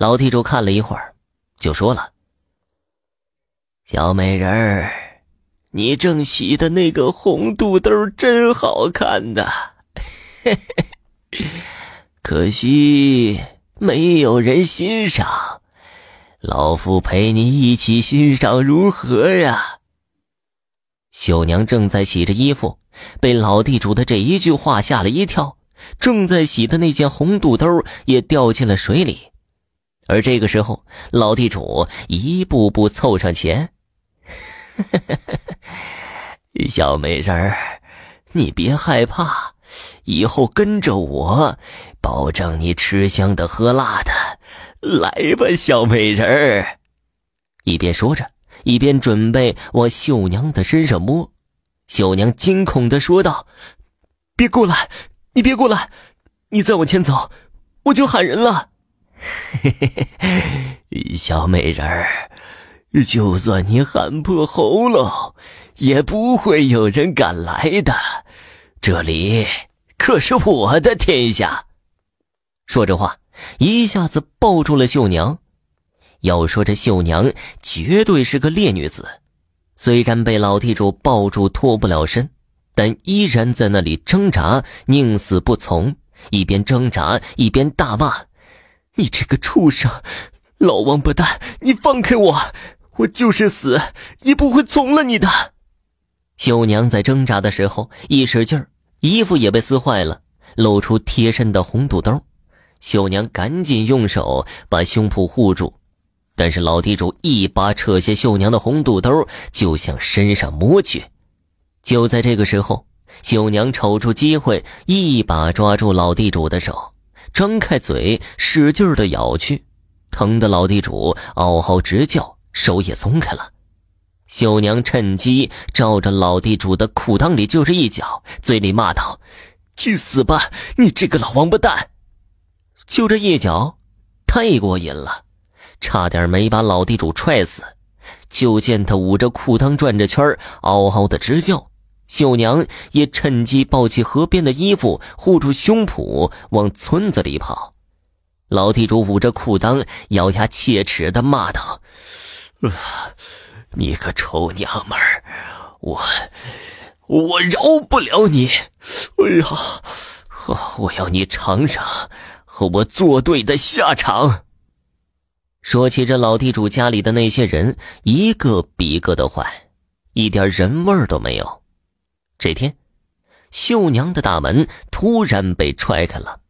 老地主看了一会儿，就说了：“小美人儿，你正洗的那个红肚兜真好看呐，可惜没有人欣赏。老夫陪你一起欣赏，如何呀？”绣娘正在洗着衣服，被老地主的这一句话吓了一跳，正在洗的那件红肚兜也掉进了水里。而这个时候，老地主一步步凑上前：“小美人儿，你别害怕，以后跟着我，保证你吃香的喝辣的。来吧，小美人儿。”一边说着，一边准备往绣娘的身上摸。绣娘惊恐的说道：“别过来，你别过来，你再往前走，我就喊人了。”嘿嘿嘿，小美人儿，就算你喊破喉咙，也不会有人敢来的。这里可是我的天下。说着话，一下子抱住了绣娘。要说这绣娘绝对是个烈女子，虽然被老地主抱住脱不了身，但依然在那里挣扎，宁死不从。一边挣扎，一边大骂。你这个畜生，老王八蛋！你放开我，我就是死也不会从了你的。秀娘在挣扎的时候一使劲儿，衣服也被撕坏了，露出贴身的红肚兜。秀娘赶紧用手把胸脯护住，但是老地主一把扯下秀娘的红肚兜，就向身上摸去。就在这个时候，秀娘瞅住机会，一把抓住老地主的手。张开嘴，使劲的咬去，疼的老地主嗷嗷直叫，手也松开了。秀娘趁机照着老地主的裤裆里就是一脚，嘴里骂道：“去死吧，你这个老王八蛋！”就这一脚，太过瘾了，差点没把老地主踹死。就见他捂着裤裆转着圈嗷嗷的直叫。秀娘也趁机抱起河边的衣服，护住胸脯，往村子里跑。老地主捂着裤裆，咬牙切齿的骂道：“你个臭娘们儿，我我饶不了你！哎呀，我要你尝尝和我作对的下场！”说起这老地主家里的那些人，一个比一个的坏，一点人味都没有。这天，绣娘的大门突然被踹开了，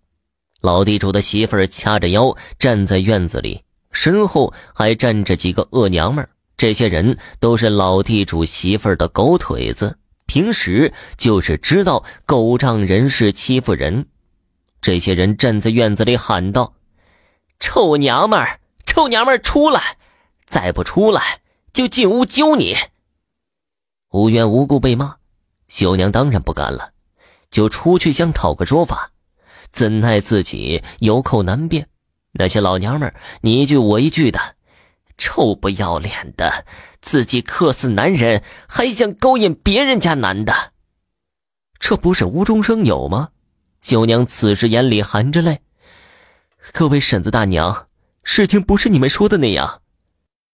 老地主的媳妇儿掐着腰站在院子里，身后还站着几个恶娘们这些人都是老地主媳妇儿的狗腿子，平时就是知道狗仗人势欺负人。这些人站在院子里喊道：“臭娘们儿，臭娘们儿，出来！再不出来，就进屋揪你！”无缘无故被骂。秀娘当然不干了，就出去想讨个说法，怎奈自己有口难辩。那些老娘们你一句我一句的，臭不要脸的，自己克死男人还想勾引别人家男的，这不是无中生有吗？秀娘此时眼里含着泪，各位婶子大娘，事情不是你们说的那样。